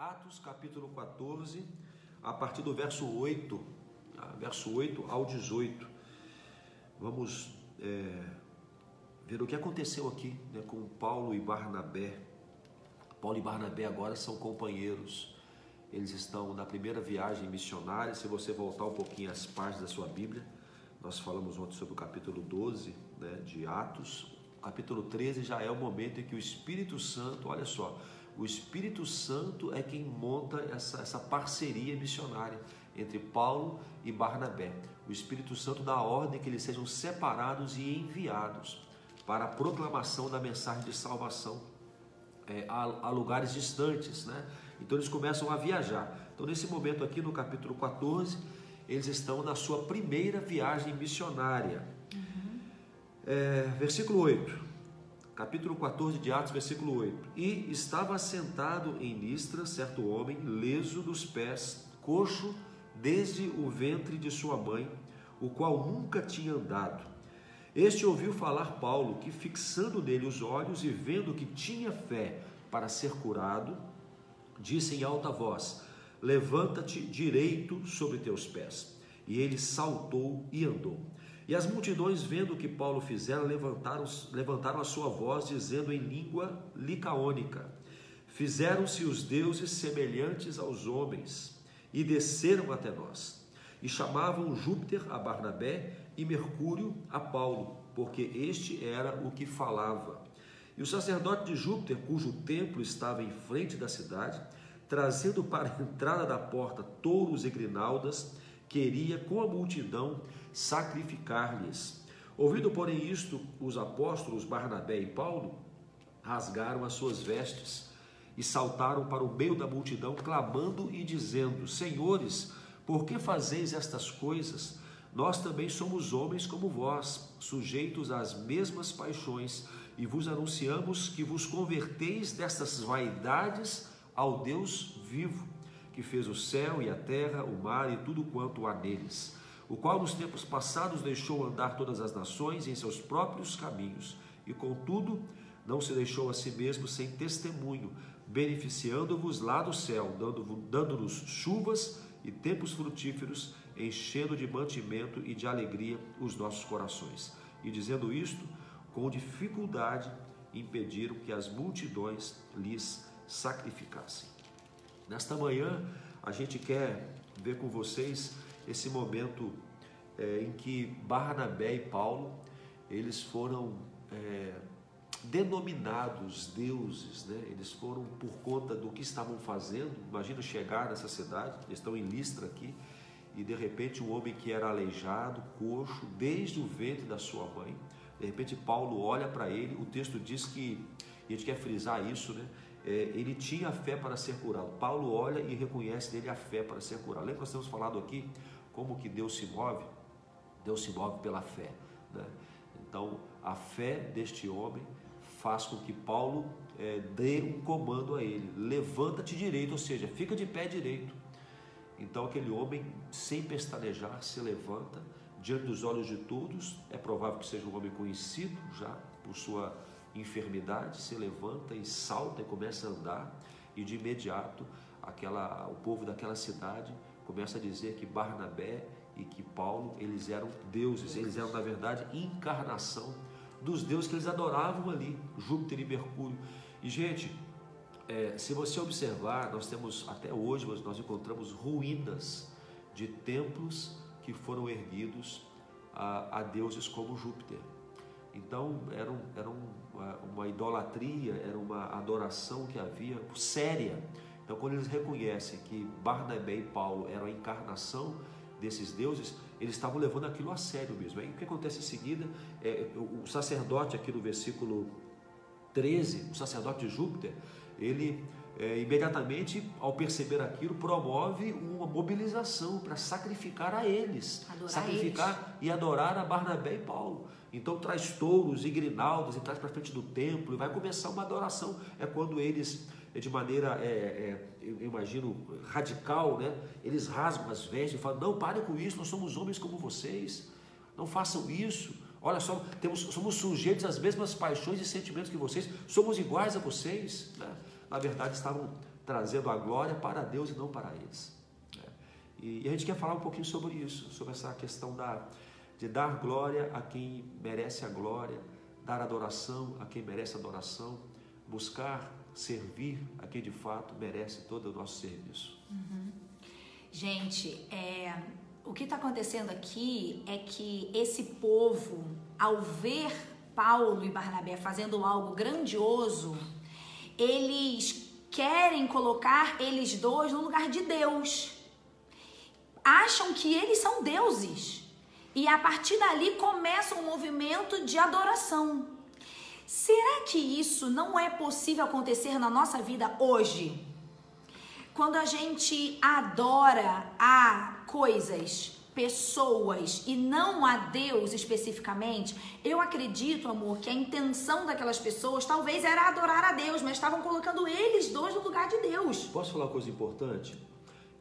Atos capítulo 14, a partir do verso 8, ah, verso 8 ao 18. Vamos é, ver o que aconteceu aqui né, com Paulo e Barnabé. Paulo e Barnabé agora são companheiros. Eles estão na primeira viagem missionária. Se você voltar um pouquinho às páginas da sua Bíblia, nós falamos ontem sobre o capítulo 12 né, de Atos. O capítulo 13 já é o momento em que o Espírito Santo, olha só, o Espírito Santo é quem monta essa, essa parceria missionária entre Paulo e Barnabé. O Espírito Santo dá a ordem que eles sejam separados e enviados para a proclamação da mensagem de salvação é, a, a, lugares distantes, né? Então eles começam a viajar. Então nesse momento aqui no capítulo 14, eles estão na sua primeira viagem missionária. Uhum. É, versículo 8 capítulo 14 de Atos, versículo 8. E estava sentado em Listra certo homem, leso dos pés, coxo desde o ventre de sua mãe, o qual nunca tinha andado. Este ouviu falar Paulo, que fixando nele os olhos e vendo que tinha fé para ser curado, disse em alta voz: Levanta-te direito sobre teus pés. E ele saltou e andou. E as multidões, vendo o que Paulo fizera, levantaram, levantaram a sua voz, dizendo em língua licaônica: Fizeram-se os deuses semelhantes aos homens, e desceram até nós. E chamavam Júpiter a Barnabé e Mercúrio a Paulo, porque este era o que falava. E o sacerdote de Júpiter, cujo templo estava em frente da cidade, trazendo para a entrada da porta touros e grinaldas, queria com a multidão sacrificar-lhes. Ouvindo, porém, isto, os apóstolos Barnabé e Paulo rasgaram as suas vestes e saltaram para o meio da multidão, clamando e dizendo: Senhores, por que fazeis estas coisas? Nós também somos homens como vós, sujeitos às mesmas paixões, e vos anunciamos que vos converteis destas vaidades ao Deus vivo, que fez o céu e a terra, o mar e tudo quanto há neles o qual nos tempos passados deixou andar todas as nações em seus próprios caminhos, e contudo não se deixou a si mesmo sem testemunho, beneficiando-vos lá do céu, dando-nos chuvas e tempos frutíferos, enchendo de mantimento e de alegria os nossos corações. E dizendo isto, com dificuldade impediram que as multidões lhes sacrificassem. Nesta manhã, a gente quer ver com vocês esse momento é, em que Barnabé e Paulo eles foram é, denominados deuses, né? eles foram por conta do que estavam fazendo. Imagina chegar nessa cidade, eles estão em Listra aqui, e de repente um homem que era aleijado, coxo, desde o ventre da sua mãe, de repente Paulo olha para ele, o texto diz que, e a gente quer frisar isso, né? É, ele tinha fé para ser curado. Paulo olha e reconhece nele a fé para ser curado. Lembra que nós temos falado aqui como que Deus se move? Deus se move pela fé. Né? Então, a fé deste homem faz com que Paulo é, dê um comando a ele: levanta-te direito, ou seja, fica de pé direito. Então, aquele homem, sem pestanejar, se levanta diante dos olhos de todos. É provável que seja um homem conhecido já por sua enfermidade. Se levanta e salta e começa a andar, e de imediato aquela, o povo daquela cidade começa a dizer que Barnabé e que Paulo, eles eram deuses, eles eram na verdade encarnação dos deuses que eles adoravam ali, Júpiter e Mercúrio. E gente, é, se você observar, nós temos até hoje nós encontramos ruínas de templos que foram erguidos a, a deuses como Júpiter. Então era, um, era uma, idolatria, era uma adoração que havia séria então, quando eles reconhecem que Barnabé e Paulo eram a encarnação desses deuses, eles estavam levando aquilo a sério mesmo. Aí o que acontece em seguida? É, o sacerdote, aqui no versículo 13, o sacerdote de Júpiter, ele é, imediatamente, ao perceber aquilo, promove uma mobilização para sacrificar a eles, adorar sacrificar eles. e adorar a Barnabé e Paulo. Então traz touros e grinaldas e traz para frente do templo e vai começar uma adoração. É quando eles de maneira, é, é, eu imagino, radical, né? eles rasgam as vestes e falam: não, parem com isso, nós somos homens como vocês, não façam isso. Olha só, temos, somos sujeitos às mesmas paixões e sentimentos que vocês, somos iguais a vocês. Né? Na verdade, estavam trazendo a glória para Deus e não para eles. Né? E, a gente quer falar um pouquinho sobre isso, sobre essa questão da, de dar glória a quem merece a glória, dar adoração a quem merece adoração, buscar servir a quem de fato merece todo o nosso serviço. Uhum. Gente, é, o que está acontecendo aqui é que esse povo, ao ver Paulo e Barnabé fazendo algo grandioso, eles querem colocar eles dois no lugar de Deus. Acham que eles são deuses. E a partir dali começa um movimento de adoração. Será que isso não é possível acontecer na nossa vida hoje? Quando a gente adora a coisas, pessoas e não a Deus especificamente, eu acredito, amor, que a intenção daquelas pessoas talvez era adorar a Deus, mas estavam colocando eles dois no lugar de Deus. Posso falar uma coisa importante?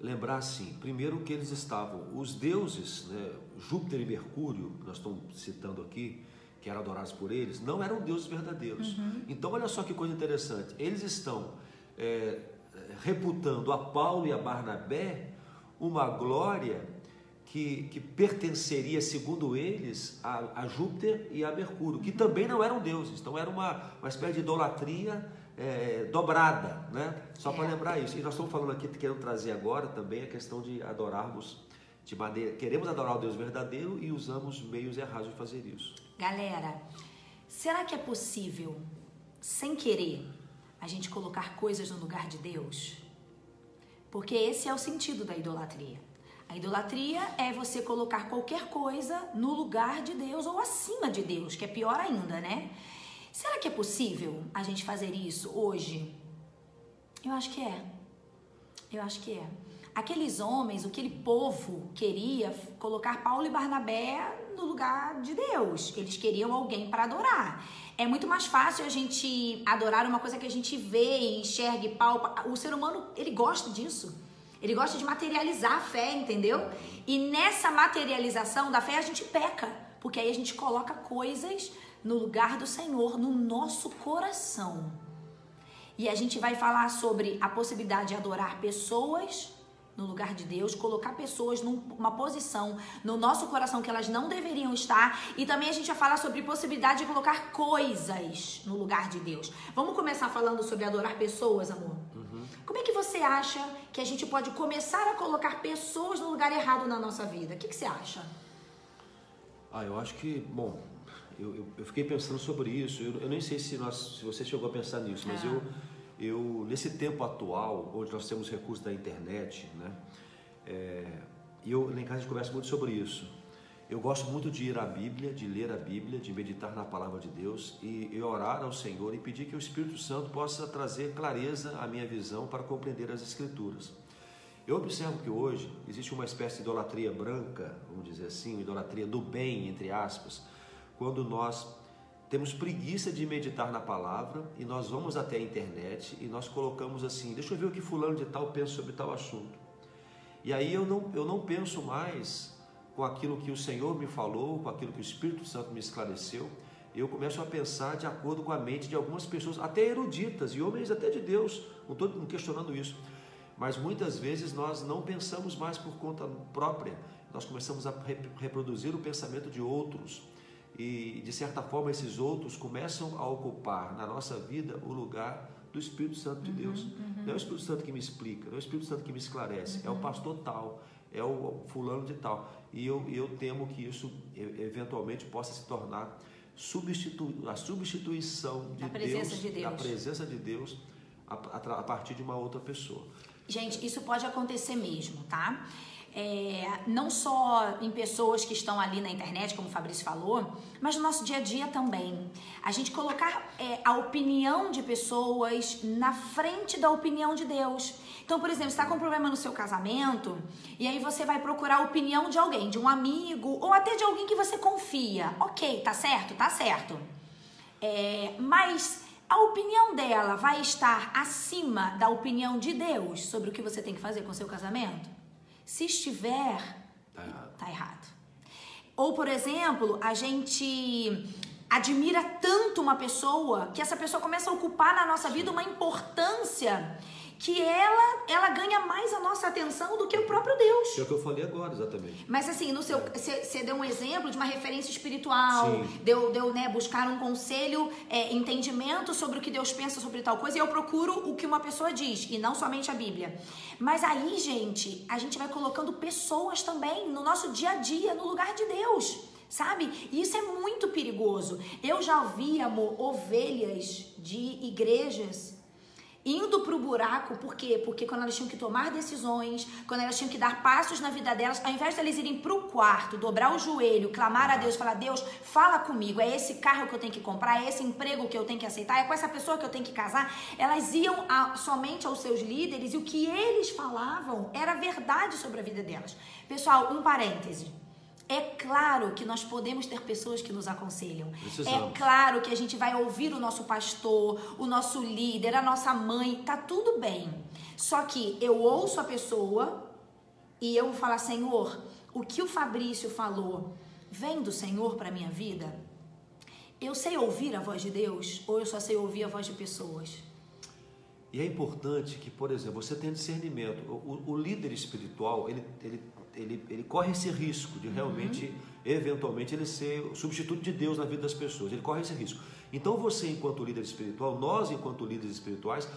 Lembrar assim, primeiro que eles estavam, os deuses, né, Júpiter e Mercúrio, nós estamos citando aqui, que eram adorados por eles, não eram deuses verdadeiros. Uhum. Então, olha só que coisa interessante, eles estão é, reputando a Paulo e a Barnabé uma glória que, que pertenceria, segundo eles, a, a, Júpiter e a Mercúrio, que também não eram deuses. Então era uma, uma espécie de idolatria é, dobrada, né? Só para é. lembrar isso. E nós estamos falando aqui, querendo trazer agora também a questão de adorarmos de maneira. Queremos adorar o Deus verdadeiro e usamos meios errados de fazer isso. Galera, será que é possível, sem querer, a gente colocar coisas no lugar de Deus? Porque esse é o sentido da idolatria. A idolatria é você colocar qualquer coisa no lugar de Deus ou acima de Deus, que é pior ainda, né? Será que é possível a gente fazer isso hoje? Eu acho que é. Eu acho que é. Aqueles homens, aquele povo queria colocar Paulo e Barnabé no lugar de Deus. Eles queriam alguém para adorar. É muito mais fácil a gente adorar uma coisa que a gente vê, enxerga e palpa. O ser humano, ele gosta disso. Ele gosta de materializar a fé, entendeu? E nessa materialização da fé a gente peca, porque aí a gente coloca coisas no lugar do Senhor, no nosso coração. E a gente vai falar sobre a possibilidade de adorar pessoas no lugar de Deus, colocar pessoas numa posição no nosso coração que elas não deveriam estar, e também a gente vai falar sobre possibilidade de colocar coisas no lugar de Deus. Vamos começar falando sobre adorar pessoas, amor? Uhum. Como é que você acha que a gente pode começar a colocar pessoas no lugar errado na nossa vida? O que, que você acha? Ah, eu acho que, bom, eu, eu, eu fiquei pensando sobre isso. Eu, eu, nem sei se, nós, se você chegou a pensar nisso, mas é. eu eu nesse tempo atual, onde nós temos recursos da internet, né? É, e eu em casa a gente conversa muito sobre isso. Eu gosto muito de ir à Bíblia, de ler a Bíblia, de meditar na palavra de Deus e, e orar ao Senhor e pedir que o Espírito Santo possa trazer clareza à minha visão para compreender as Escrituras. Eu observo que hoje existe uma espécie de idolatria branca, vamos dizer assim, idolatria do bem, entre aspas, quando nós temos preguiça de meditar na palavra e nós vamos até a internet e nós colocamos assim, deixa eu ver o que fulano de tal pensa sobre tal assunto. E aí eu não, eu não penso mais com aquilo que o Senhor me falou, com aquilo que o Espírito Santo me esclareceu, eu começo a pensar de acordo com a mente de algumas pessoas, até eruditas e homens até de Deus, não estou questionando isso, mas muitas vezes nós não pensamos mais por conta própria, nós começamos a reproduzir o pensamento de outros e de certa forma esses outros começam a ocupar na nossa vida o lugar do Espírito Santo de uhum, Deus. Uhum. Não é o Espírito Santo que me explica, não é o Espírito Santo que me esclarece, uhum. é o uhum. pastor tal, é o fulano de tal. E eu, eu temo que isso eventualmente possa se tornar substitu a substituição de, Deus, de Deus, da presença de Deus a, a, a partir de uma outra pessoa. Gente, isso pode acontecer mesmo, tá? É, não só em pessoas que estão ali na internet, como o Fabrício falou, mas no nosso dia a dia também. A gente colocar é, a opinião de pessoas na frente da opinião de Deus. Então, por exemplo, está com um problema no seu casamento e aí você vai procurar a opinião de alguém, de um amigo ou até de alguém que você confia. Ok, tá certo? Tá certo. É, mas a opinião dela vai estar acima da opinião de Deus sobre o que você tem que fazer com o seu casamento? Se estiver, tá errado. Tá errado. Ou, por exemplo, a gente admira tanto uma pessoa que essa pessoa começa a ocupar na nossa vida uma importância que ela, ela ganha mais a nossa atenção do que o próprio Deus. É o que eu falei agora, exatamente. Mas assim, no seu, você deu um exemplo de uma referência espiritual, Sim. deu, deu né, buscar um conselho, é, entendimento sobre o que Deus pensa sobre tal coisa, e eu procuro o que uma pessoa diz, e não somente a Bíblia. Mas aí, gente, a gente vai colocando pessoas também no nosso dia a dia, no lugar de Deus sabe? E isso é muito perigoso. Eu já vi, amor, ovelhas de igrejas indo pro buraco, por quê? Porque quando elas tinham que tomar decisões, quando elas tinham que dar passos na vida delas, ao invés de elas irem pro quarto, dobrar o joelho, clamar a Deus, falar: Deus, fala comigo, é esse carro que eu tenho que comprar, é esse emprego que eu tenho que aceitar, é com essa pessoa que eu tenho que casar. Elas iam a, somente aos seus líderes e o que eles falavam era verdade sobre a vida delas. Pessoal, um parêntese. É claro que nós podemos ter pessoas que nos aconselham. Precisamos. É claro que a gente vai ouvir o nosso pastor, o nosso líder, a nossa mãe, tá tudo bem. Só que eu ouço a pessoa e eu vou falar, Senhor, o que o Fabrício falou vem do Senhor para minha vida? Eu sei ouvir a voz de Deus ou eu só sei ouvir a voz de pessoas? E é importante que, por exemplo, você tenha discernimento. O, o, o líder espiritual, ele, ele ele, ele corre esse risco de realmente, uhum. eventualmente, ele ser o substituto de Deus na vida das pessoas. Ele corre esse risco. Então você, enquanto líder espiritual, nós, enquanto líderes espirituais,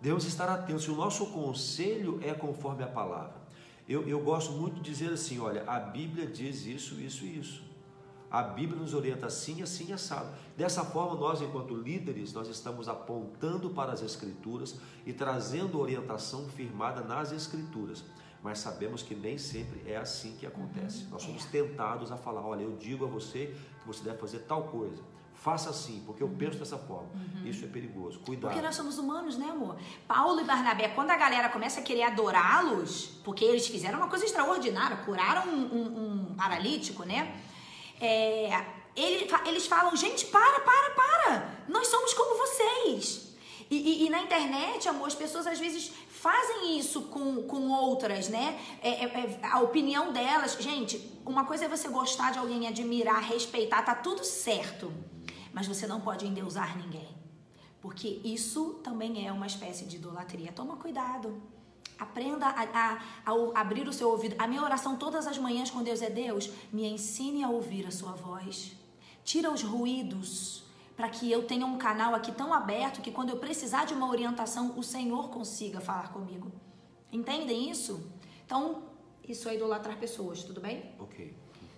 devemos estar atentos. Se o nosso conselho é conforme a palavra. Eu, eu gosto muito de dizer assim: olha, a Bíblia diz isso, isso e isso. A Bíblia nos orienta assim, assim, assado. Dessa forma, nós, enquanto líderes, nós estamos apontando para as Escrituras e trazendo orientação firmada nas Escrituras mas sabemos que nem sempre é assim que acontece. Uhum, Nós somos é. tentados a falar: olha, eu digo a você que você deve fazer tal coisa. Faça assim, porque eu uhum. penso dessa forma. Uhum. Isso é perigoso. Cuidado. Porque nós somos humanos, né, amor? Paulo e Barnabé, quando a galera começa a querer adorá-los, porque eles fizeram uma coisa extraordinária, curaram um, um, um paralítico, né? É, ele, eles falam, gente, para, para, para! Nós somos como vocês. E, e, e, na internet, amor, as pessoas às vezes fazem isso com, com outras, né? É, é, é, a opinião delas. Gente, uma coisa é você gostar de alguém, admirar, respeitar, tá tudo certo. Mas você não pode endeusar ninguém. Porque isso também é uma espécie de idolatria. Toma cuidado. Aprenda a, a, a, abrir o seu ouvido. A minha oração todas as manhãs com Deus é: Deus, me ensine a ouvir a sua voz. Tira os ruídos para que eu tenha um canal aqui tão aberto que quando eu precisar de uma orientação, o Senhor consiga falar comigo. Entendem isso? Então, isso é idolatrar pessoas, tudo bem? Ok.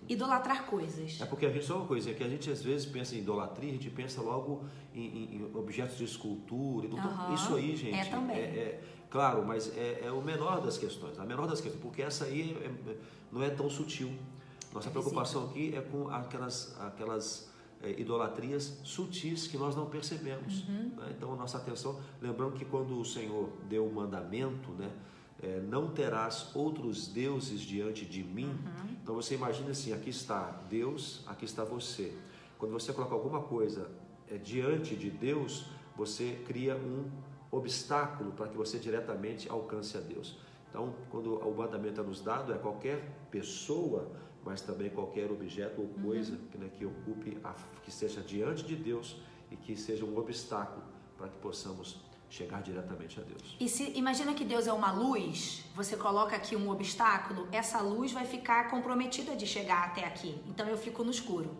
Idolatrar coisas. É porque a gente, só uma coisa, é que a gente às vezes pensa em idolatria, a gente pensa logo em, em, em objetos de escultura. Uhum. Isso aí, gente. É também. É, é, claro, mas é, é, o menor das questões. A menor das questões, porque essa aí é, não é tão sutil. Nossa preocupação aqui é com aquelas, aquelas é, idolatrias sutis que nós não percebemos. Uhum. Né? Então, a nossa atenção, lembrando que quando o Senhor deu o mandamento, né, é, não terás outros deuses diante de mim. Uhum. Então, você imagina assim: aqui está Deus, aqui está você. Quando você coloca alguma coisa é, diante de Deus, você cria um obstáculo para que você diretamente alcance a Deus. Então, quando o mandamento é nos dado, é qualquer pessoa mas também qualquer objeto ou coisa uhum. né, que ocupe, a, que esteja diante de Deus e que seja um obstáculo para que possamos chegar diretamente a Deus. E se imagina que Deus é uma luz, você coloca aqui um obstáculo, essa luz vai ficar comprometida de chegar até aqui. Então eu fico no escuro.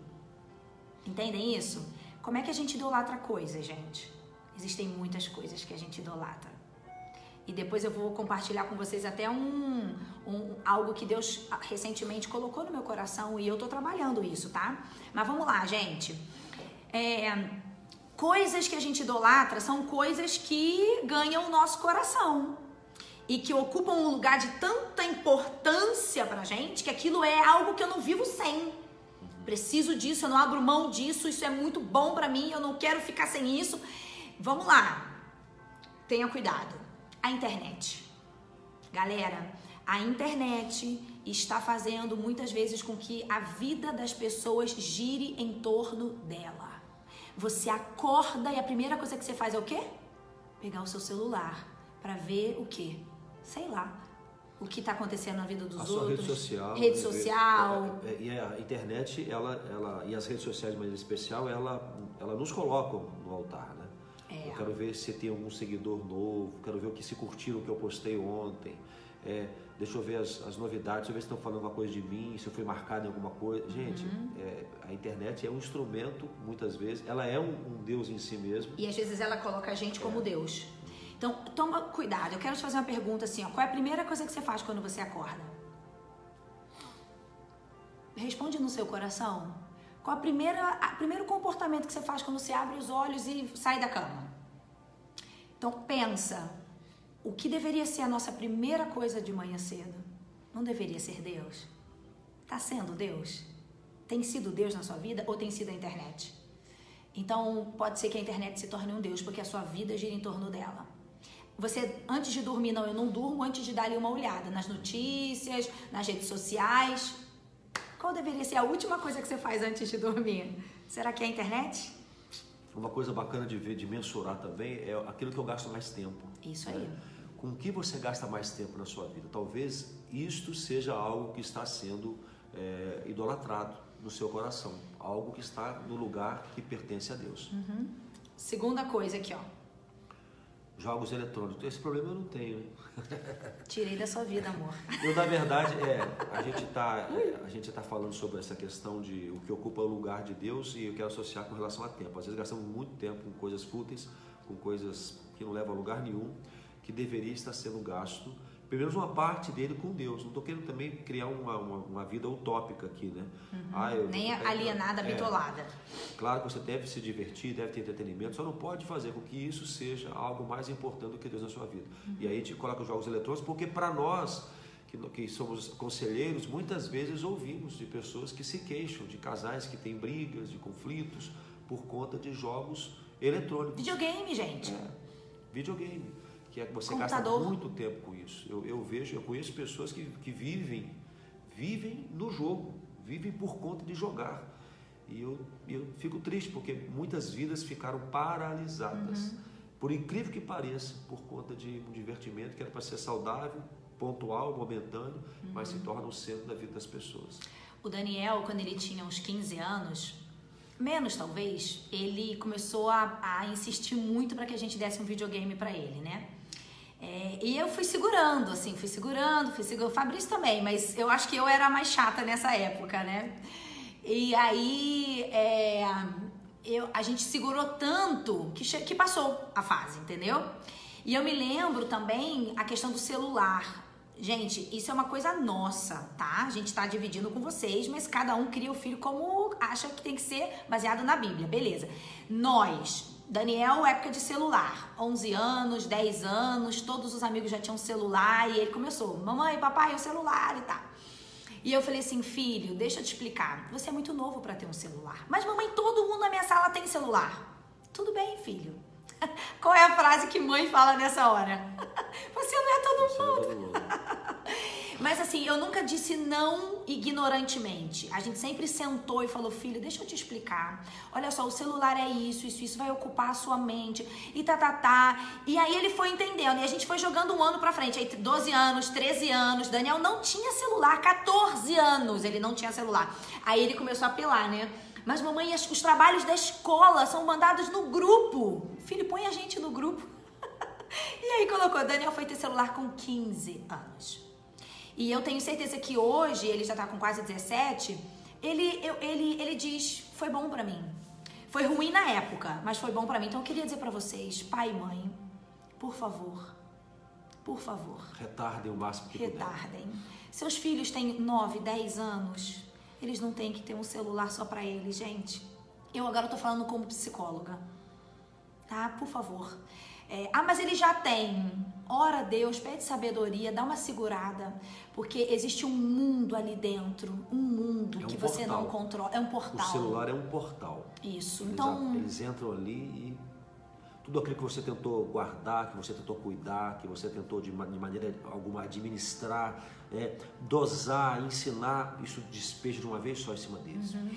Entendem isso? Como é que a gente idolatra coisas, gente? Existem muitas coisas que a gente idolatra. E depois eu vou compartilhar com vocês até um, um, algo que Deus recentemente colocou no meu coração e eu tô trabalhando isso, tá? Mas vamos lá, gente. É, coisas que a gente idolatra são coisas que ganham o nosso coração e que ocupam um lugar de tanta importância pra gente que aquilo é algo que eu não vivo sem. Preciso disso, eu não abro mão disso, isso é muito bom para mim, eu não quero ficar sem isso. Vamos lá. Tenha cuidado a internet. Galera, a internet está fazendo muitas vezes com que a vida das pessoas gire em torno dela. Você acorda e a primeira coisa que você faz é o quê? Pegar o seu celular para ver o quê? Sei lá. O que está acontecendo na vida dos a outros. rede social. Rede social. É, é, e a internet, ela, ela, e as redes sociais de maneira especial, ela, ela nos colocam no altar, né? É. Eu quero ver se tem algum seguidor novo, quero ver o que se curtiram o que eu postei ontem. É, deixa eu ver as, as novidades, deixa eu ver se estão falando alguma coisa de mim, se eu fui marcado em alguma coisa. Gente, Uhum. é, a internet é um instrumento, muitas vezes, ela é um, um Deus em si mesmo. E às vezes ela coloca a gente como Deus. Então, toma cuidado. Eu quero te fazer uma pergunta assim, ó. Qual é a primeira coisa que você faz quando você acorda? Responde no seu coração. Qual a primeiro comportamento que você faz quando você abre os olhos e sai da cama? Então, pensa. O que deveria ser a nossa primeira coisa de manhã cedo? Não deveria ser Deus? Tá sendo Deus? Tem sido Deus na sua vida ou tem sido a internet? Então, pode ser que a internet se torne um Deus, porque a sua vida gira em torno dela. Você, antes de dormir, não, eu não durmo antes de dar ali uma olhada nas notícias, nas redes sociais. Qual deveria ser a última coisa que você faz antes de dormir? Será que é a internet? Uma coisa bacana de ver, de mensurar também, é aquilo que eu gasto mais tempo. Isso aí. Com o que você gasta mais tempo na sua vida? Talvez isto seja algo que está sendo é, idolatrado no seu coração. Algo que está no lugar que pertence a Deus. Segunda coisa aqui, ó. Jogos eletrônicos. Esse problema eu não tenho. hein? Tirei da sua vida, amor. Eu, na verdade, é, a gente está a gente tá falando sobre essa questão de o que ocupa o lugar de Deus e eu quero associar com relação a tempo. Às vezes gastamos muito tempo com coisas fúteis, com coisas que não levam a lugar nenhum, que deveria estar sendo gasto, pelo menos uma parte dele com Deus. Não estou querendo também criar uma, uma, uma vida utópica aqui, né? Ah, eu- Uhum. Nem eu- alienada, é, bitolada. Claro que você deve se divertir, deve ter entretenimento, só não pode fazer com que isso seja algo mais importante do que Deus na sua vida. E aí a gente coloca os jogos eletrônicos, porque para nós, que, que somos conselheiros, muitas vezes ouvimos de pessoas que se queixam, de casais que têm brigas, de conflitos, por conta de jogos eletrônicos. Videogame, gente. É, videogame, que é que você Computador. gasta muito tempo com isso. Eu, eu vejo, eu conheço pessoas que, que vivem, vivem no jogo, vivem por conta de jogar. E eu, eu fico triste porque muitas vidas ficaram paralisadas. Uhum. Por incrível que pareça, por conta de um divertimento que era para ser saudável, pontual, momentâneo, mas Uhum. se torna o centro da vida das pessoas. O Daniel, quando ele tinha uns 15 anos, menos talvez, ele começou a, a insistir muito para que a gente desse um videogame para ele, né? É, e eu fui segurando, assim, fui segurando, fui segurando. O Fabrício também, mas eu acho que eu era mais chata nessa época, né? E aí é, eu, a gente segurou tanto que, que passou a fase, entendeu? E eu me lembro também a questão do celular. Gente, isso é uma coisa nossa, tá? A gente tá dividindo com vocês, mas cada um cria o filho como acha que tem que ser baseado na Bíblia, beleza. Nós, Daniel, época de celular, 11 anos, 10 anos, todos os amigos já tinham celular e ele começou, mamãe, papai, o celular e tal. E eu falei assim, filho, deixa eu te explicar. Você é muito novo para ter um celular. Mas mamãe, todo mundo na minha sala tem celular. Tudo bem, filho. Qual é a frase que mãe fala nessa hora? Você não é todo é mundo. Mas assim, eu nunca disse não ignorantemente. A gente sempre sentou e falou, filho, deixa eu te explicar. Olha só, o celular é isso, isso, isso vai ocupar a sua mente. E tá, tá, tá. E aí ele foi entendendo. E a gente foi jogando um ano pra frente. Aí 12 anos, 13 anos. Daniel não tinha celular, 14 anos ele não tinha celular. Aí ele começou a apelar, né? Mas mamãe, os trabalhos da escola são mandados no grupo. Filho, põe a gente no grupo. E aí colocou, Daniel foi ter celular com 15 anos. E eu tenho certeza que hoje, ele já tá com quase 17, ele, eu- ele, ele diz, foi bom pra mim. Foi ruim na época, mas foi bom pra mim. Então eu queria dizer pra vocês, pai e mãe, por favor, por favor, Retardem o máximo que puder. retardem. Seus filhos têm 9, 10 anos, eles não têm que ter um celular só pra eles, gente. Eu agora tô falando como psicóloga tá? Por favor. É, ah, mas ele já tem. Ora a Deus, pede sabedoria, dá uma segurada, porque existe um mundo ali dentro, um mundo É um que você portal. não controla. É um O portal. celular é um portal. Isso. Eles, Então, eles entram ali e tudo aquilo que você tentou guardar, que você tentou cuidar, que você tentou de maneira alguma administrar, é, dosar, ensinar, isso despeja de uma vez só em cima deles. Uhum.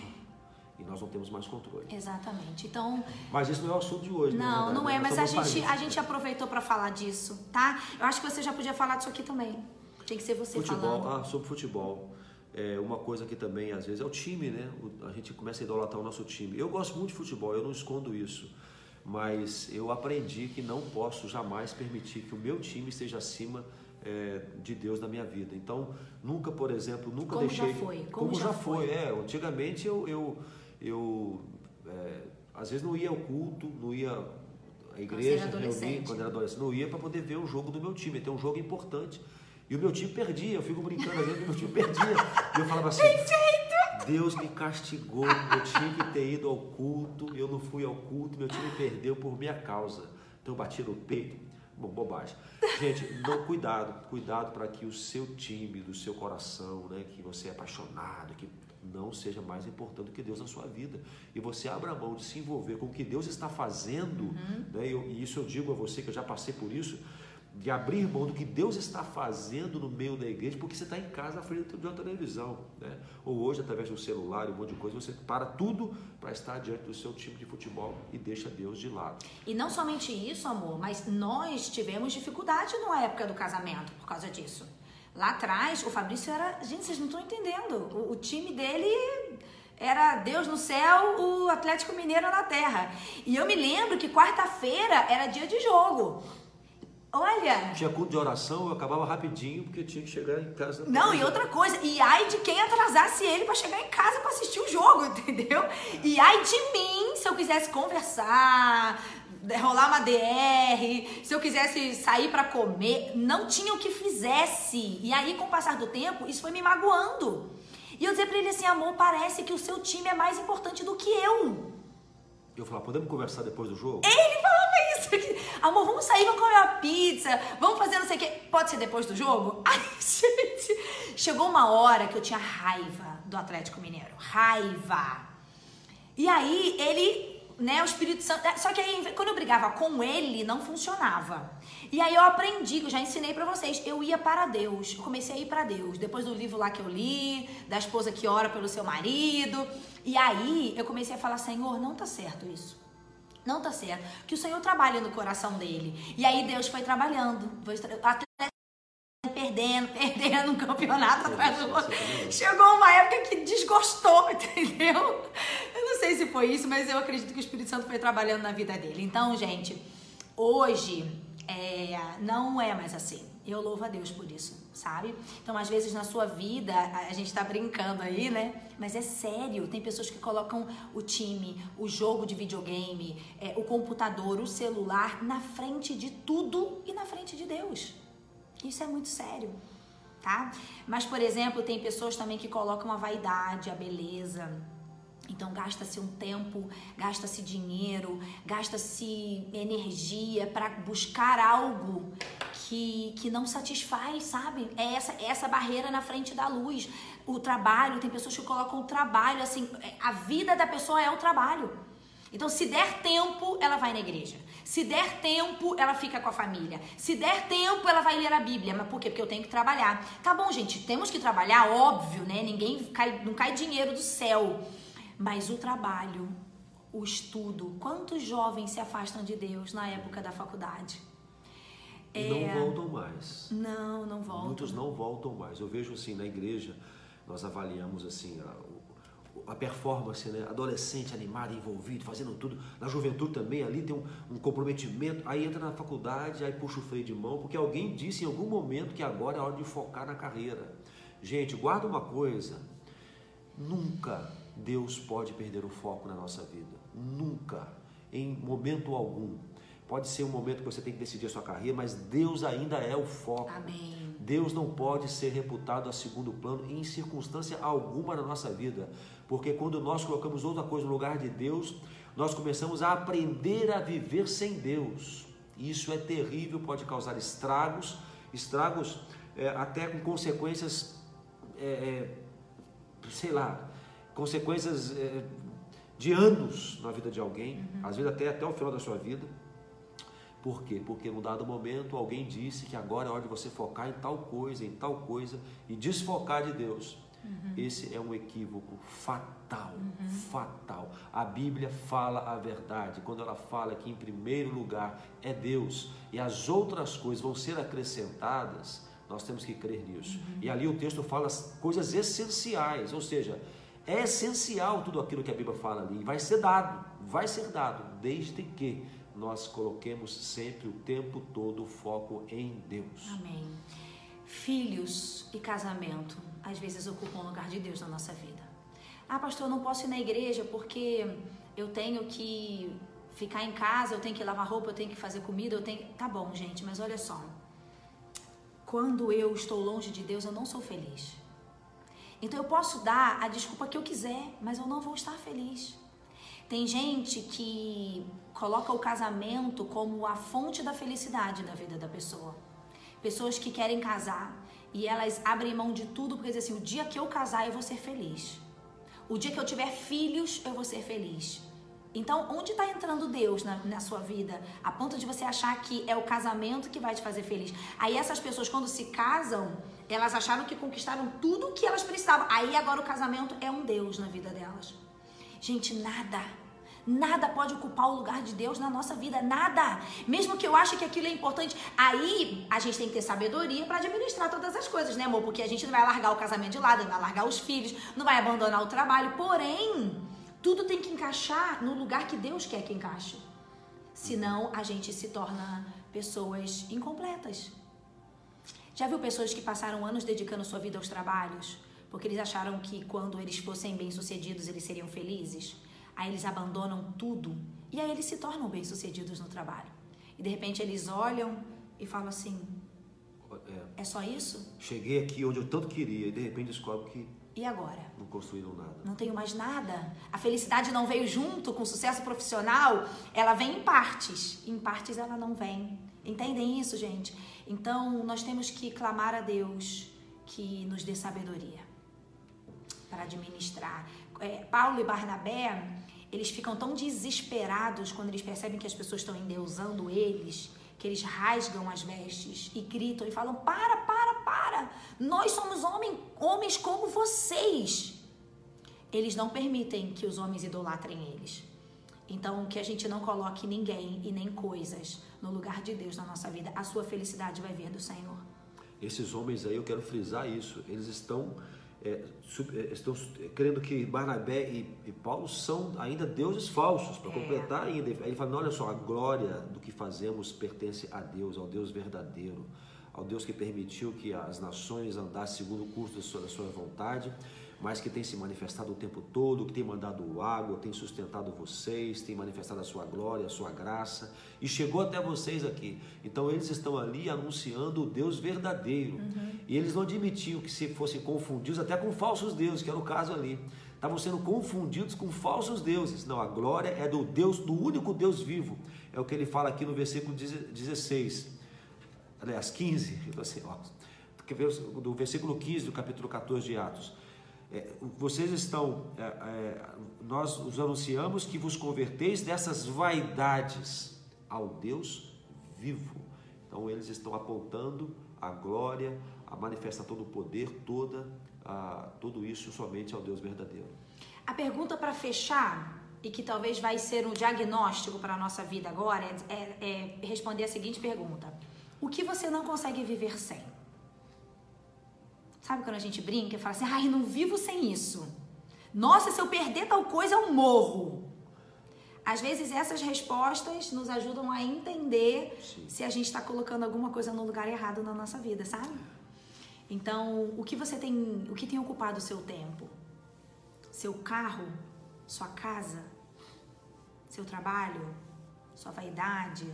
E nós não temos mais controle. exatamente. Então, Mas isso não é o assunto de hoje, né? não, Na não é, mas a gente, a gente aproveitou pra falar disso, tá? Eu acho que você já podia falar disso aqui também. Tinha que ser você Futebol, falando. ah, sobre futebol. É, uma coisa que também às vezes é o time, né? A gente começa a idolatrar o nosso time. Eu gosto muito de futebol, eu não escondo isso. mas eu aprendi que não posso jamais permitir que o meu time esteja acima é, de Deus na minha vida. Então, nunca, por exemplo, nunca como deixei. Já foi, como, como já, já foi. É, antigamente eu, eu, eu é, às vezes não ia ao culto, não ia à igreja, reunir, quando era adolescente, não ia para poder ver o jogo do meu time, ter um jogo importante. E o meu time perdia, eu fico brincando às vezes, o meu time perdia. E eu falava assim. Deus me castigou, eu tinha que ter ido ao culto, eu não fui ao culto, meu time perdeu por minha causa. Então eu bati no peito. Bom, bobagem. Gente, não, cuidado, cuidado para que o seu time, do seu coração, né, que você é apaixonado, que não seja mais importante do que Deus na sua vida. E você abra mão de se envolver com o que Deus está fazendo, uhum. né, e isso eu digo a você que eu já passei por isso, de abrir mão do que Deus está fazendo no meio da igreja, porque você está em casa à frente de uma televisão, né? ou hoje através do celular, um monte de coisa, você para tudo para estar diante do seu time de futebol e deixa Deus de lado. E não somente isso, amor, mas nós tivemos dificuldade na época do casamento por causa disso. Lá atrás, o Fabrício era. Gente, vocês não estão entendendo. O, o time dele era Deus no céu, o Atlético Mineiro na terra. E eu me lembro que quarta-feira era dia de jogo. Olha. Tinha culto de oração, eu acabava rapidinho porque tinha que chegar em casa. Não, e outra coisa, e ai de quem atrasasse ele para chegar em casa para assistir o jogo, entendeu? E ai de mim se eu quisesse conversar, rolar uma DR, se eu quisesse sair para comer, não tinha o que fizesse. E aí, com o passar do tempo, isso foi me magoando. E eu dizer para ele assim, amor, parece que o seu time é mais importante do que eu. Eu falava, podemos conversar depois do jogo? Ele falava isso. Amor, vamos sair, vamos comer uma pizza, vamos fazer não sei o quê. Pode ser depois do jogo? Ai, gente. Chegou uma hora que eu tinha raiva do Atlético Mineiro. Raiva. E aí, ele, né, o Espírito Santo. É, só que aí, quando eu brigava com ele, não funcionava. E aí eu aprendi, eu já ensinei para vocês, eu ia para Deus. Eu comecei a ir para Deus. Depois do livro lá que eu li, da esposa que ora pelo seu marido. E aí eu comecei a falar, Senhor, não tá certo isso. Não tá certo. Que o Senhor trabalha no coração dele. E aí Deus foi trabalhando. Foi perdendo, perdendo um campeonato atrás do outro. Chegou uma época que desgostou, entendeu? Sei se foi isso, mas eu acredito que o Espírito Santo foi trabalhando na vida dele. Então, gente, hoje é, não é mais assim. Eu louvo a Deus por isso, sabe? Então, às vezes na sua vida, a, gente tá brincando aí, né? Mas é sério. Tem pessoas que colocam o time, o jogo de videogame, é, o computador, o celular na frente de tudo e na frente de Deus. Isso é muito sério, tá? Mas, por exemplo, tem pessoas também que colocam a vaidade, a beleza então gasta-se um tempo, gasta-se dinheiro, gasta-se energia para buscar algo que, que não satisfaz, sabe? É essa, é essa barreira na frente da luz. O trabalho, tem pessoas que colocam o trabalho assim, a vida da pessoa é o trabalho. Então, se der tempo, ela vai na igreja. Se der tempo, ela fica com a família. Se der tempo, ela vai ler a Bíblia. Mas por quê? Porque eu tenho que trabalhar. Tá bom, gente, temos que trabalhar, óbvio, né? Ninguém cai, não cai dinheiro do céu. Mas o trabalho, o estudo, quantos jovens se afastam de Deus na época da faculdade? E é... não voltam mais. Não, não voltam. Muitos não voltam mais. Eu vejo assim na igreja, nós avaliamos assim a, a performance, né? Adolescente animado, envolvido, fazendo tudo. Na juventude também, ali tem um, um, comprometimento. Aí entra na faculdade, aí puxa o freio de mão, porque alguém disse em algum momento que agora é hora de focar na carreira. Gente, guarda uma coisa. Nunca Deus pode perder o foco na nossa vida. Nunca, em momento algum. Pode ser um momento que você tem que decidir a sua carreira, mas Deus ainda é o foco. Amém. Deus não pode ser reputado a segundo plano em circunstância alguma na nossa vida, porque quando nós colocamos outra coisa no lugar de Deus, nós começamos a aprender a viver sem Deus. E isso é terrível, pode causar estragos, estragos é, até com consequências, é, é, sei lá, consequências é, de anos na vida de alguém, uhum. às vezes até, até o final da sua vida. Por quê? Porque num dado momento alguém disse que agora é hora de você focar em tal coisa, em tal coisa e desfocar de Deus. Uhum. Esse é um equívoco fatal, uhum. fatal. A Bíblia fala a verdade quando ela fala que em primeiro lugar é Deus e as outras coisas vão ser acrescentadas. Nós temos que crer nisso. Uhum. E ali o texto fala coisas essenciais, ou seja, É essencial tudo aquilo que a Bíblia fala ali. Vai ser dado, vai ser dado, desde que nós coloquemos sempre o tempo todo o foco em Deus. Amém. Filhos e casamento às vezes ocupam o lugar de Deus na nossa vida. Ah, pastor, eu não posso ir na igreja porque eu tenho que ficar em casa, eu tenho que lavar roupa, eu tenho que fazer comida, eu tenho. Tá bom, gente, mas olha só. Quando eu estou longe de Deus, eu não sou feliz. Então eu posso dar a desculpa que eu quiser, mas eu não vou estar feliz. Tem gente que coloca o casamento como a fonte da felicidade da vida da pessoa. Pessoas que querem casar e elas abrem mão de tudo porque dizem assim: o dia que eu casar eu vou ser feliz. O dia que eu tiver filhos eu vou ser feliz. Então, onde está entrando Deus na, na, sua vida? A ponto de você achar que é o casamento que vai te fazer feliz. Aí essas pessoas, quando se casam, elas acharam que conquistaram tudo o que elas precisavam. Aí agora o casamento é um Deus na vida delas. Gente, nada. Nada pode ocupar o lugar de Deus na nossa vida, nada. Mesmo que eu ache que aquilo é importante, aí a gente tem que ter sabedoria para administrar todas as coisas, né, amor? Porque a gente não vai largar o casamento de lado, não vai largar os filhos, não vai abandonar o trabalho. Porém, tudo tem que encaixar no lugar que Deus quer que encaixe. Senão a gente se torna pessoas incompletas. Já viu pessoas que passaram anos dedicando sua vida aos trabalhos porque eles acharam que quando eles fossem bem-sucedidos eles seriam felizes? Aí eles abandonam tudo e aí eles se tornam bem-sucedidos no trabalho. E de repente eles olham e falam assim: é, é só isso? Cheguei aqui onde eu tanto queria e de repente descobre que e agora? Não construíram nada. Não tenho mais nada. A felicidade não veio junto com o sucesso profissional. Ela vem em partes. Em partes ela não vem. Entendem isso, gente? Então nós temos que clamar a Deus que nos dê sabedoria para administrar. É, Paulo e Barnabé, eles ficam tão desesperados quando eles percebem que as pessoas estão endeusando eles, eles rasgam as vestes e gritam e falam: para, para, para! Nós somos homem, homens como vocês. Eles não permitem que os homens idolatrem eles. Então, que a gente não coloque ninguém e nem coisas no lugar de Deus na nossa vida. A sua felicidade vai vir do Senhor. Esses homens aí, eu quero frisar isso, eles estão, é, sub, é, estão crendo que Barnabé e, e, Paulo são ainda deuses falsos, para é. completar ainda. Ele fala: olha só, a glória do que fazemos pertence a Deus, ao Deus verdadeiro ao Deus que permitiu que as nações andassem segundo o curso da sua, da sua vontade, mas que tem se manifestado o tempo todo, que tem mandado água, tem sustentado vocês, tem manifestado a sua glória, a sua graça, e chegou até vocês aqui. Então eles estão ali anunciando o Deus verdadeiro. Uhum. E eles não admitiam que se fossem confundidos até com falsos deuses, que era o caso ali. Estavam sendo confundidos com falsos deuses. Não, a glória é do Deus, do único Deus vivo. É o que ele fala aqui no versículo 16 aliás, 15, assim, ó, do versículo 15 do capítulo 14 de Atos. É, vocês estão, é, é, nós os anunciamos que vos converteis dessas vaidades ao Deus vivo. Então eles estão apontando a glória, a manifestar todo o poder, toda, a, tudo isso somente ao Deus verdadeiro. A pergunta para fechar e que talvez vai ser um diagnóstico para a nossa vida agora é, é, é responder a seguinte pergunta: o que você não consegue viver sem? Sabe quando a gente brinca e fala assim, ai, não vivo sem isso. Nossa, se eu perder tal coisa, eu morro. Às vezes essas respostas nos ajudam a entender Sim. se a gente está colocando alguma coisa no lugar errado na nossa vida, sabe? Então, o que você tem, o que tem ocupado o seu tempo? Seu carro, sua casa, seu trabalho, sua vaidade,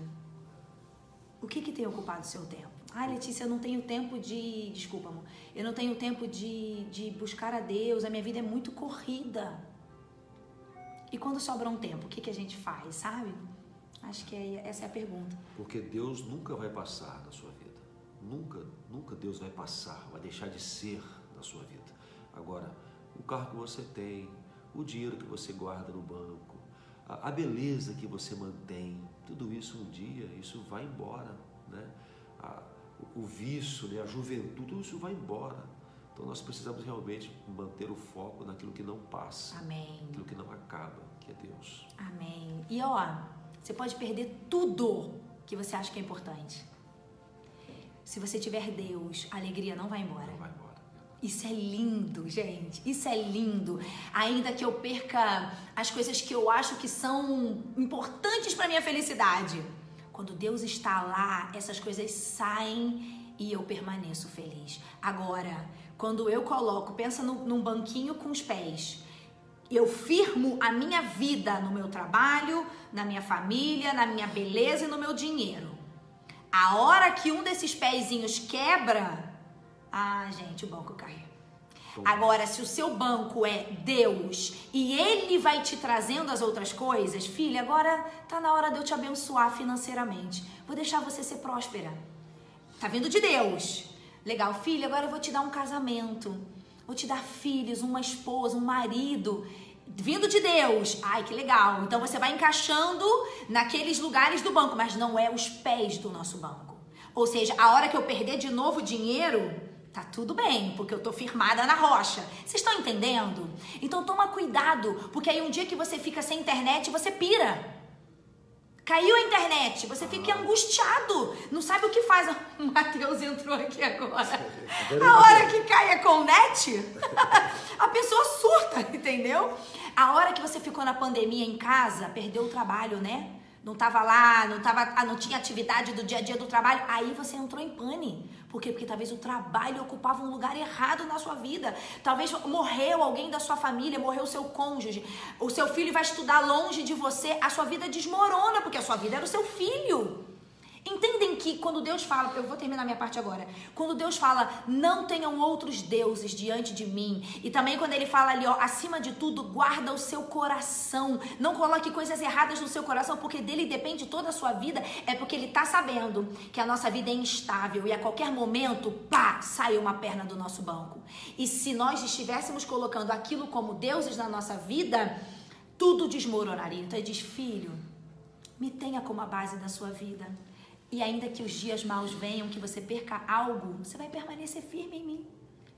o que, que tem ocupado o seu tempo? Ah, Letícia, eu não tenho tempo de. Desculpa, amor. Eu não tenho tempo de, de buscar a Deus, a minha vida é muito corrida. E quando sobra um tempo, o que, que a gente faz, sabe? Acho que é, essa é a pergunta. Porque Deus nunca vai passar na sua vida. Nunca, nunca Deus vai passar, vai deixar de ser na sua vida. Agora, o carro que você tem, o dinheiro que você guarda no banco, a, a beleza que você mantém, tudo isso um dia, isso vai embora, né? O vício, né? a juventude, tudo isso vai embora. Então nós precisamos realmente manter o foco naquilo que não passa, Amém. naquilo que não acaba, que é Deus. Amém. E ó, você pode perder tudo que você acha que é importante. Se você tiver Deus, a alegria não vai embora. Não vai embora. Isso é lindo, gente. Isso é lindo. Ainda que eu perca as coisas que eu acho que são importantes para minha felicidade. Quando Deus está lá, essas coisas saem e eu permaneço feliz. Agora, quando eu coloco, pensa no, num banquinho com os pés. Eu firmo a minha vida no meu trabalho, na minha família, na minha beleza e no meu dinheiro. A hora que um desses pezinhos quebra, ah, gente, o banco cai. Agora, se o seu banco é Deus e ele vai te trazendo as outras coisas, filha, agora tá na hora de eu te abençoar financeiramente. Vou deixar você ser próspera. Tá vindo de Deus. Legal, filha, agora eu vou te dar um casamento. Vou te dar filhos, uma esposa, um marido. Vindo de Deus. Ai, que legal. Então você vai encaixando naqueles lugares do banco, mas não é os pés do nosso banco. Ou seja, a hora que eu perder de novo dinheiro, Tá tudo bem, porque eu tô firmada na rocha. Vocês estão entendendo? Então toma cuidado, porque aí um dia que você fica sem internet, você pira. Caiu a internet, você fica angustiado, não sabe o que faz. O Matheus entrou aqui agora. A hora que cai a Connet, a pessoa surta, entendeu? A hora que você ficou na pandemia em casa, perdeu o trabalho, né? Não tava lá, não, tava, ah, não tinha atividade do dia a dia do trabalho, aí você entrou em pane. Por quê? Porque talvez o trabalho ocupava um lugar errado na sua vida. Talvez morreu alguém da sua família, morreu o seu cônjuge. O seu filho vai estudar longe de você, a sua vida desmorona, porque a sua vida era o seu filho. Entendem que quando Deus fala, eu vou terminar minha parte agora. Quando Deus fala, não tenham outros deuses diante de mim. E também quando ele fala ali, ó, acima de tudo, guarda o seu coração. Não coloque coisas erradas no seu coração, porque dele depende toda a sua vida. É porque ele tá sabendo que a nossa vida é instável e a qualquer momento, pá, sai uma perna do nosso banco. E se nós estivéssemos colocando aquilo como deuses na nossa vida, tudo desmoronaria. Então ele diz, filho, me tenha como a base da sua vida. E ainda que os dias maus venham, que você perca algo, você vai permanecer firme em mim.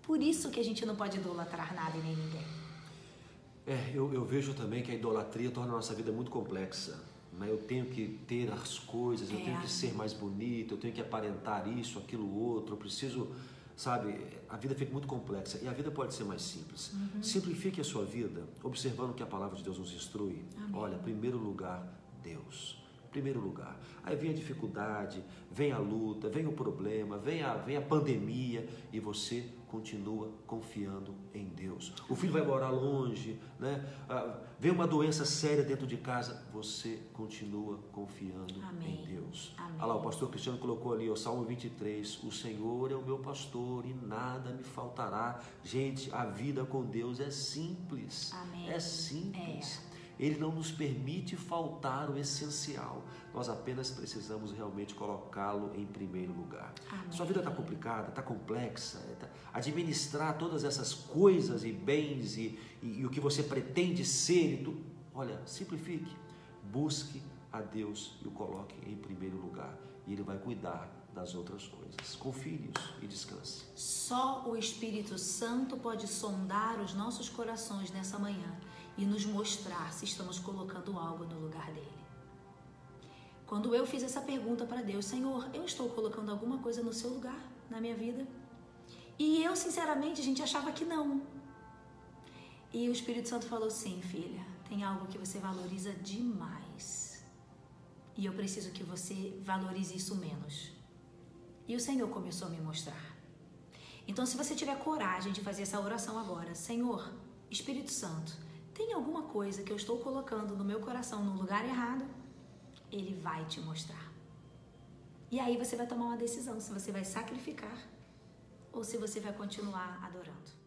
Por isso que a gente não pode idolatrar nada e nem ninguém. É, eu, eu vejo também que a idolatria torna a nossa vida muito complexa. Né? Eu tenho que ter as coisas, eu é. tenho que ser mais bonito, eu tenho que aparentar isso, aquilo, outro, eu preciso, sabe? A vida fica muito complexa e a vida pode ser mais simples. Uhum. Simplifique a sua vida observando que a palavra de Deus nos instrui. Amém. Olha, primeiro lugar, Deus primeiro lugar. Aí vem a dificuldade, vem a luta, vem o problema, vem a, vem a pandemia e você continua confiando em Deus. O filho vai morar longe, né? Ah, vem uma doença séria dentro de casa, você continua confiando Amém. em Deus. Amém. Olha lá, o pastor Cristiano colocou ali, o Salmo 23, o Senhor é o meu pastor e nada me faltará. Gente, a vida com Deus é simples. Amém. É simples. É. Ele não nos permite faltar o essencial. Nós apenas precisamos realmente colocá-lo em primeiro lugar. Amém. Sua vida está complicada, está complexa. Tá... Administrar todas essas coisas e bens e, e, e o que você pretende ser. Tu... Olha, simplifique. Busque a Deus e o coloque em primeiro lugar. E Ele vai cuidar das outras coisas. Confie nisso e descanse. Só o Espírito Santo pode sondar os nossos corações nessa manhã e nos mostrar se estamos colocando algo no lugar dele. Quando eu fiz essa pergunta para Deus, Senhor, eu estou colocando alguma coisa no seu lugar na minha vida? E eu, sinceramente, a gente achava que não. E o Espírito Santo falou: sim, filha, tem algo que você valoriza demais. E eu preciso que você valorize isso menos. E o Senhor começou a me mostrar. Então, se você tiver coragem de fazer essa oração agora, Senhor, Espírito Santo, tem alguma coisa que eu estou colocando no meu coração no lugar errado, ele vai te mostrar. E aí você vai tomar uma decisão se você vai sacrificar ou se você vai continuar adorando.